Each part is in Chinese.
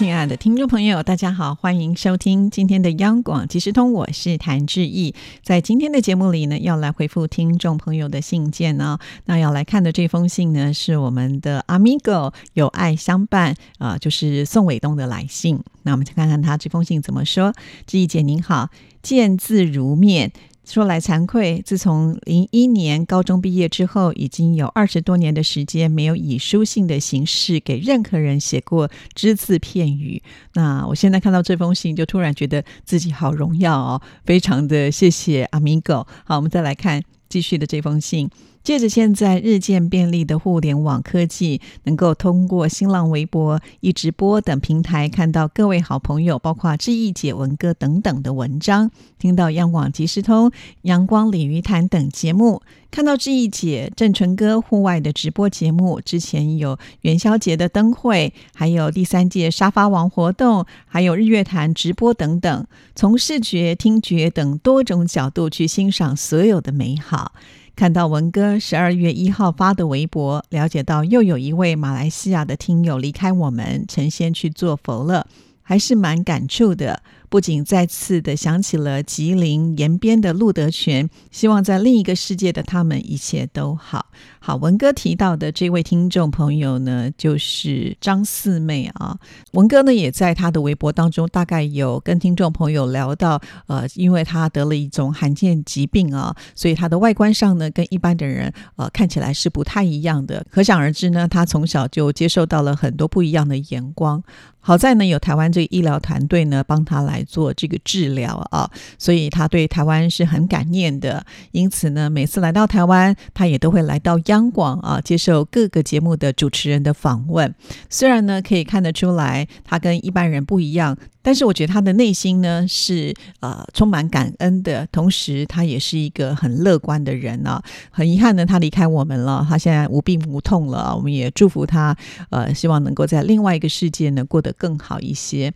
亲爱的听众朋友，大家好，欢迎收听今天的央广即时通，我是谭志毅。在今天的节目里呢，要来回复听众朋友的信件呢。那要来看的这封信呢，是我们的 Amigo 有爱相伴啊，就是宋伟东的来信。那我们去看看他这封信怎么说。志毅姐您好，见字如面。说来惭愧，自从零一年高中毕业之后，已经有二十多年的时间没有以书信的形式给任何人写过只字片语。那我现在看到这封信，就突然觉得自己好荣耀哦，非常的谢谢阿米狗。好，我们再来看继续的这封信。借着现在日渐便利的互联网科技，能够通过新浪微博、一直播等平台看到各位好朋友，包括志毅姐、文哥等等的文章，听到央广即时通、阳光鲤鱼潭等节目，看到志毅姐、郑淳哥户外的直播节目。之前有元宵节的灯会，还有第三届沙发王活动，还有日月潭直播等等，从视觉、听觉等多种角度去欣赏所有的美好。看到文哥十二月一号发的微博，了解到又有一位马来西亚的听友离开我们，成仙去做佛了，还是蛮感触的。不仅再次的想起了吉林延边的陆德全，希望在另一个世界的他们一切都好。好，文哥提到的这位听众朋友呢，就是张四妹啊。文哥呢也在他的微博当中，大概有跟听众朋友聊到，呃，因为他得了一种罕见疾病啊，所以他的外观上呢，跟一般的人呃看起来是不太一样的。可想而知呢，他从小就接受到了很多不一样的眼光。好在呢，有台湾这个医疗团队呢帮他来做这个治疗啊，所以他对台湾是很感念的。因此呢，每次来到台湾，他也都会来到央广啊，接受各个节目的主持人的访问。虽然呢，可以看得出来他跟一般人不一样。但是我觉得他的内心呢是呃充满感恩的，同时他也是一个很乐观的人呢。很遗憾呢，他离开我们了，他现在无病无痛了。我们也祝福他，呃，希望能够在另外一个世界呢过得更好一些。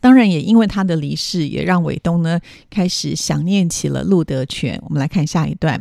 当然，也因为他的离世，也让伟东呢开始想念起了陆德全。我们来看下一段。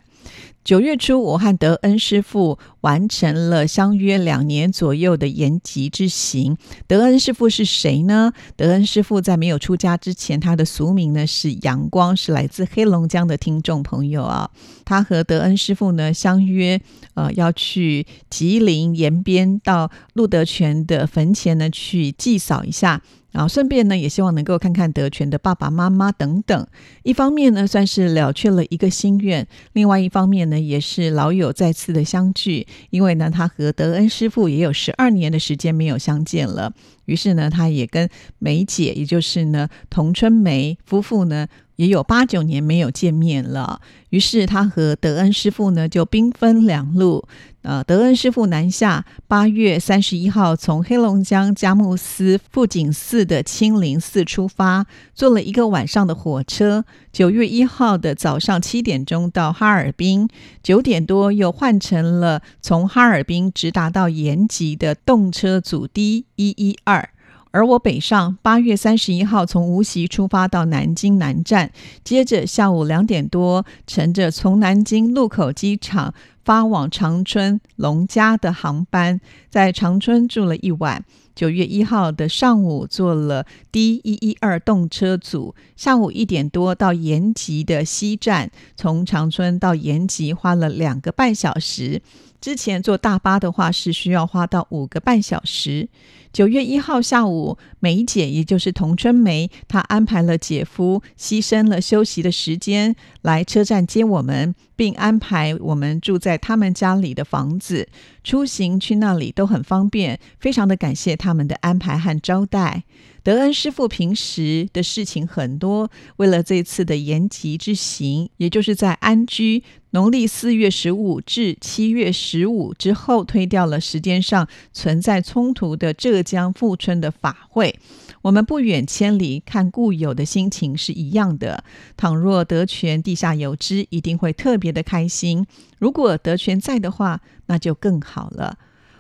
九月初，我和德恩师傅完成了相约两年左右的延吉之行。德恩师傅是谁呢？德恩师傅在没有出家之前，他的俗名呢是阳光，是来自黑龙江的听众朋友啊。他和德恩师傅呢相约，呃，要去吉林延边到陆德全的坟前呢去祭扫一下。然后顺便呢，也希望能够看看德全的爸爸妈妈等等。一方面呢，算是了却了一个心愿；另外一方面呢，也是老友再次的相聚。因为呢，他和德恩师傅也有十二年的时间没有相见了。于是呢，他也跟梅姐，也就是呢童春梅夫妇呢。也有八九年没有见面了，于是他和德恩师傅呢就兵分两路。呃，德恩师傅南下，八月三十一号从黑龙江佳木斯富锦寺的清林寺出发，坐了一个晚上的火车。九月一号的早上七点钟到哈尔滨，九点多又换成了从哈尔滨直达到延吉的动车组 D 一一二。而我北上，八月三十一号从无锡出发到南京南站，接着下午两点多乘着从南京禄口机场发往长春龙家的航班，在长春住了一晚。九月一号的上午坐了 D 一一二动车组，下午一点多到延吉的西站，从长春到延吉花了两个半小时。之前坐大巴的话是需要花到五个半小时。九月一号下午，梅姐也就是童春梅，她安排了姐夫牺牲了休息的时间来车站接我们，并安排我们住在他们家里的房子，出行去那里都很方便，非常的感谢他们的安排和招待。德恩师傅平时的事情很多，为了这次的延吉之行，也就是在安居。农历四月十五至七月十五之后，推掉了时间上存在冲突的浙江富春的法会。我们不远千里看故友的心情是一样的。倘若德全地下有知，一定会特别的开心。如果德全在的话，那就更好了。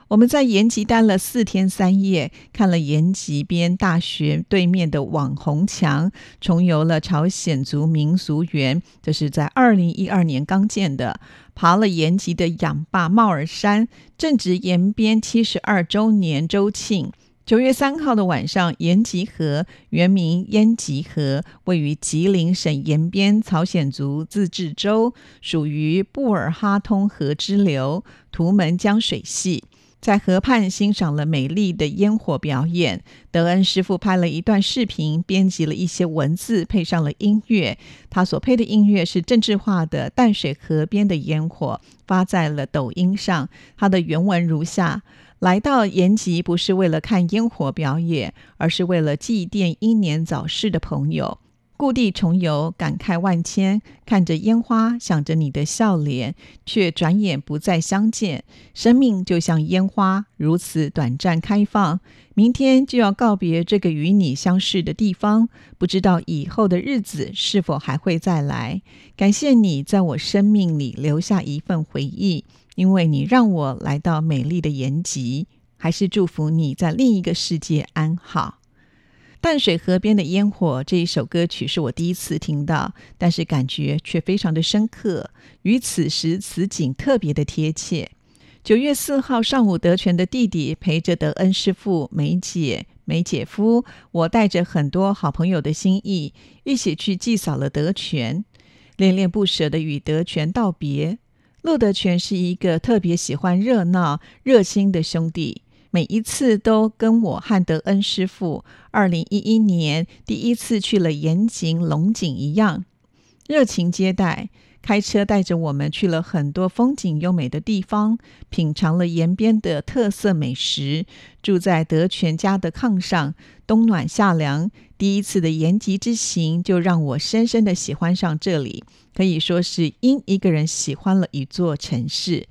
我们在延吉待了四天三夜，看了延吉边大学对面的网红墙，重游了朝鲜族民俗园，这是在二零一二年刚建的。爬了延吉的仰坝帽儿山，正值延边七十二周年周庆。九月三号的晚上，延吉河原名延吉河，位于吉林省延边朝鲜族自治州，属于布尔哈通河支流图门江水系。在河畔欣赏了美丽的烟火表演，德恩师傅拍了一段视频，编辑了一些文字，配上了音乐。他所配的音乐是政治化的淡水河边的烟火，发在了抖音上。他的原文如下：来到延吉不是为了看烟火表演，而是为了祭奠英年早逝的朋友。故地重游，感慨万千。看着烟花，想着你的笑脸，却转眼不再相见。生命就像烟花，如此短暂开放。明天就要告别这个与你相识的地方，不知道以后的日子是否还会再来。感谢你在我生命里留下一份回忆，因为你让我来到美丽的延吉。还是祝福你在另一个世界安好。淡水河边的烟火这一首歌曲是我第一次听到，但是感觉却非常的深刻，与此时此景特别的贴切。九月四号上午，德全的弟弟陪着德恩师傅、梅姐、梅姐夫，我带着很多好朋友的心意，一起去祭扫了德全，恋恋不舍的与德全道别。陆德全是一个特别喜欢热闹、热心的兄弟。每一次都跟我和德恩师傅二零一一年第一次去了延吉龙井一样，热情接待，开车带着我们去了很多风景优美的地方，品尝了延边的特色美食，住在德全家的炕上，冬暖夏凉。第一次的延吉之行就让我深深的喜欢上这里，可以说是因一个人喜欢了一座城市。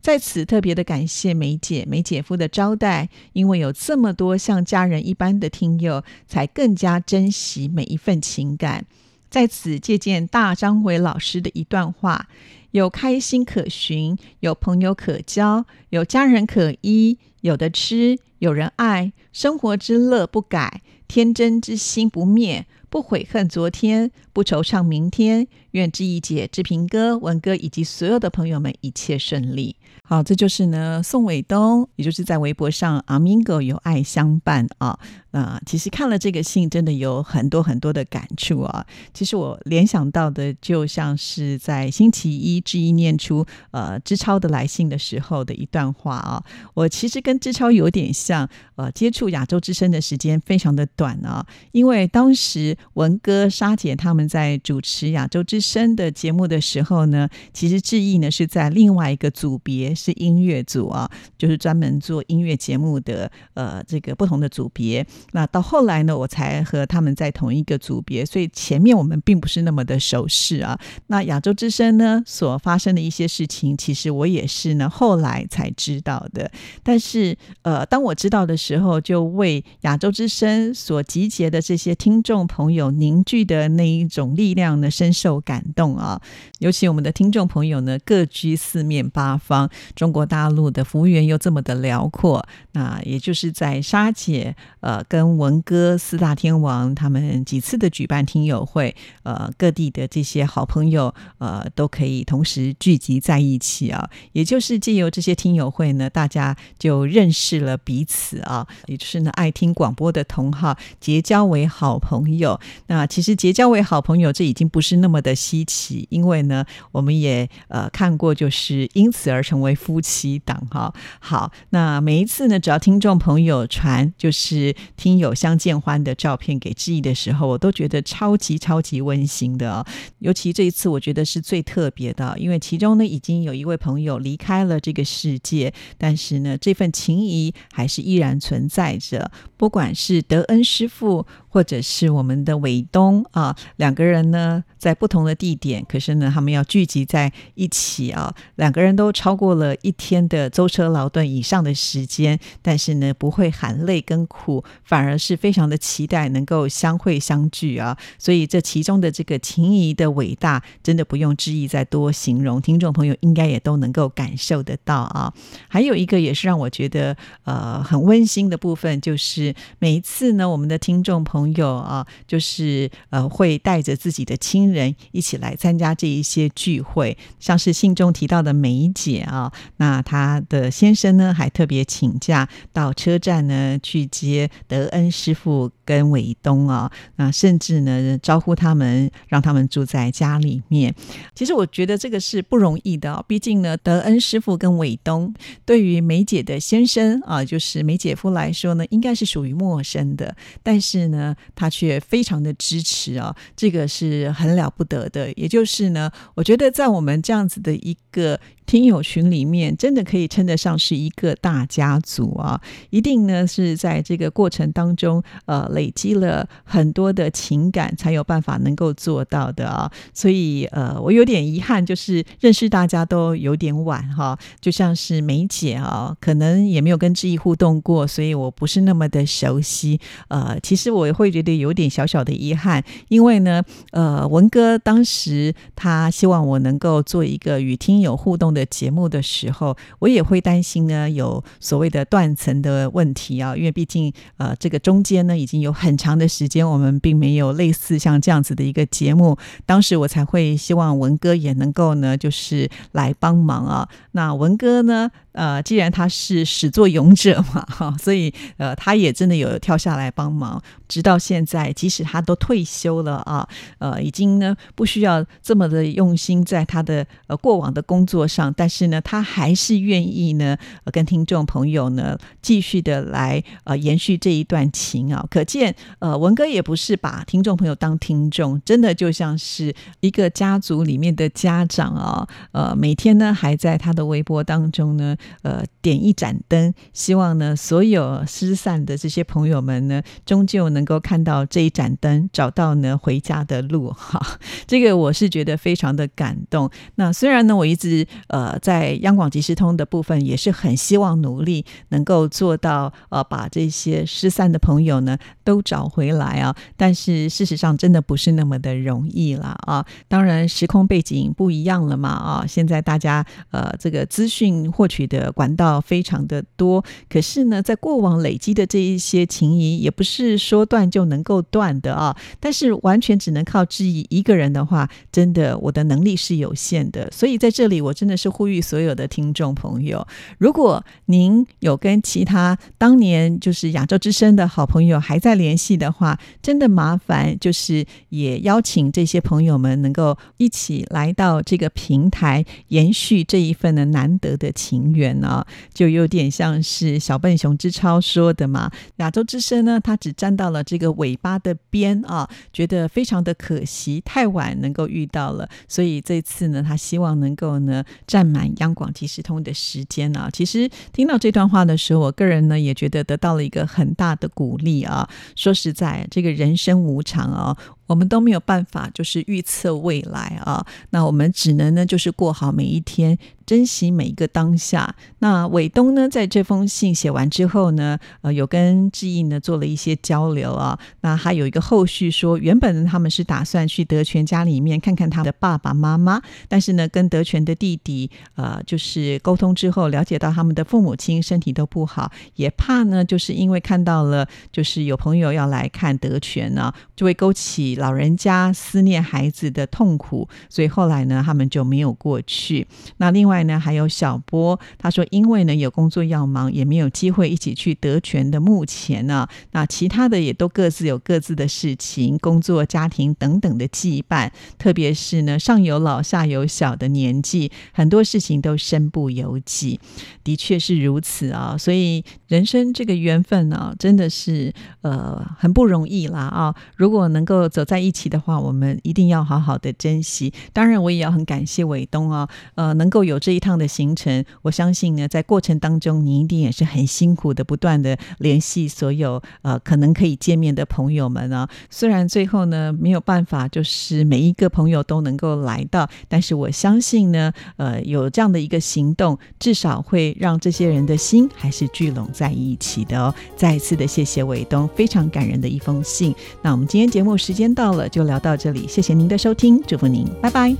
在此特别的感谢梅姐、梅姐夫的招待，因为有这么多像家人一般的听友，才更加珍惜每一份情感。在此借鉴大张伟老师的一段话：有开心可寻，有朋友可交，有家人可依，有的吃，有人爱，生活之乐不改，天真之心不灭，不悔恨昨天，不惆怅明天。愿志毅姐、志平哥、文哥以及所有的朋友们一切顺利。好，这就是呢，宋伟东，也就是在微博上阿明哥有爱相伴啊。那其实看了这个信，真的有很多很多的感触啊。其实我联想到的，就像是在星期一志毅念出呃知超的来信的时候的一段话啊。我其实跟知超有点像，呃，接触亚洲之声的时间非常的短啊。因为当时文哥、沙姐他们在主持亚洲之声的节目的时候呢，其实志毅呢是在另外一个组别。是音乐组啊，就是专门做音乐节目的，呃，这个不同的组别。那到后来呢，我才和他们在同一个组别，所以前面我们并不是那么的熟识啊。那亚洲之声呢所发生的一些事情，其实我也是呢后来才知道的。但是，呃，当我知道的时候，就为亚洲之声所集结的这些听众朋友凝聚的那一种力量呢，深受感动啊。尤其我们的听众朋友呢，各居四面八方。中国大陆的服务员又这么的辽阔，那也就是在沙姐呃跟文哥四大天王他们几次的举办听友会，呃各地的这些好朋友呃都可以同时聚集在一起啊，也就是借由这些听友会呢，大家就认识了彼此啊，也就是呢爱听广播的同好结交为好朋友。那其实结交为好朋友这已经不是那么的稀奇，因为呢我们也呃看过，就是因此而成为。夫妻档哈好，那每一次呢，只要听众朋友传就是听友相见欢的照片给志毅的时候，我都觉得超级超级温馨的哦。尤其这一次，我觉得是最特别的，因为其中呢已经有一位朋友离开了这个世界，但是呢这份情谊还是依然存在着。不管是德恩师傅，或者是我们的伟东啊，两个人呢在不同的地点，可是呢他们要聚集在一起啊，两个人都超过。过了一天的舟车劳顿以上的时间，但是呢，不会含泪跟苦，反而是非常的期待能够相会相聚啊。所以这其中的这个情谊的伟大，真的不用之意再多形容，听众朋友应该也都能够感受得到啊。还有一个也是让我觉得呃很温馨的部分，就是每一次呢，我们的听众朋友啊，就是呃会带着自己的亲人一起来参加这一些聚会，像是信中提到的梅姐啊，那她的先生呢还特别请假到车站呢去接德恩师傅跟伟东啊，那甚至呢招呼他们，让他们住在家里面。其实我觉得这个是不容易的，毕竟呢，德恩师傅跟伟东对于梅姐的先生啊，就是梅姐夫来说呢，应该是属于陌生的，但是呢，他却非常的支持啊，这个是很了不得的。也就是呢，我觉得在我们这样子的一个。听友群里面真的可以称得上是一个大家族啊！一定呢是在这个过程当中，呃，累积了很多的情感，才有办法能够做到的啊！所以，呃，我有点遗憾，就是认识大家都有点晚哈。就像是梅姐啊，可能也没有跟志毅互动过，所以我不是那么的熟悉。呃，其实我会觉得有点小小的遗憾，因为呢，呃，文哥当时他希望我能够做一个与听友互动的。的节目的时候，我也会担心呢，有所谓的断层的问题啊，因为毕竟呃，这个中间呢已经有很长的时间，我们并没有类似像这样子的一个节目。当时我才会希望文哥也能够呢，就是来帮忙啊。那文哥呢？呃，既然他是始作俑者嘛，哈，所以呃，他也真的有跳下来帮忙，直到现在，即使他都退休了啊，呃，已经呢不需要这么的用心在他的呃过往的工作上，但是呢，他还是愿意呢跟听众朋友呢继续的来呃延续这一段情啊，可见呃文哥也不是把听众朋友当听众，真的就像是一个家族里面的家长啊，呃，每天呢还在他的微博当中呢。呃，点一盏灯，希望呢，所有失散的这些朋友们呢，终究能够看到这一盏灯，找到呢回家的路。哈，这个我是觉得非常的感动。那虽然呢，我一直呃在央广即时通的部分，也是很希望努力能够做到呃把这些失散的朋友呢都找回来啊，但是事实上真的不是那么的容易了啊。当然，时空背景不一样了嘛啊，现在大家呃这个资讯获取。的管道非常的多，可是呢，在过往累积的这一些情谊，也不是说断就能够断的啊。但是完全只能靠质疑一个人的话，真的我的能力是有限的。所以在这里，我真的是呼吁所有的听众朋友，如果您有跟其他当年就是亚洲之声的好朋友还在联系的话，真的麻烦就是也邀请这些朋友们能够一起来到这个平台，延续这一份的难得的情缘。远啊，就有点像是小笨熊之超说的嘛。亚洲之声呢，它只站到了这个尾巴的边啊，觉得非常的可惜，太晚能够遇到了。所以这次呢，他希望能够呢占满央广即时通的时间啊。其实听到这段话的时候，我个人呢也觉得得到了一个很大的鼓励啊。说实在，这个人生无常啊。我们都没有办法，就是预测未来啊。那我们只能呢，就是过好每一天，珍惜每一个当下。那伟东呢，在这封信写完之后呢，呃，有跟志毅呢做了一些交流啊。那还有一个后续说，原本他们是打算去德全家里面看看他的爸爸妈妈，但是呢，跟德全的弟弟呃，就是沟通之后，了解到他们的父母亲身体都不好，也怕呢，就是因为看到了，就是有朋友要来看德全呢，就会勾起。老人家思念孩子的痛苦，所以后来呢，他们就没有过去。那另外呢，还有小波，他说因为呢有工作要忙，也没有机会一起去德全的墓前呢。那其他的也都各自有各自的事情，工作、家庭等等的羁绊。特别是呢，上有老下有小的年纪，很多事情都身不由己。的确是如此啊，所以人生这个缘分呢，真的是呃很不容易啦啊。如果能够走。在一起的话，我们一定要好好的珍惜。当然，我也要很感谢伟东啊，呃，能够有这一趟的行程，我相信呢，在过程当中，你一定也是很辛苦的，不断的联系所有呃可能可以见面的朋友们啊。虽然最后呢没有办法，就是每一个朋友都能够来到，但是我相信呢，呃，有这样的一个行动，至少会让这些人的心还是聚拢在一起的哦。再一次的谢谢伟东，非常感人的一封信。那我们今天节目时间到了，就聊到这里，谢谢您的收听，祝福您，拜拜。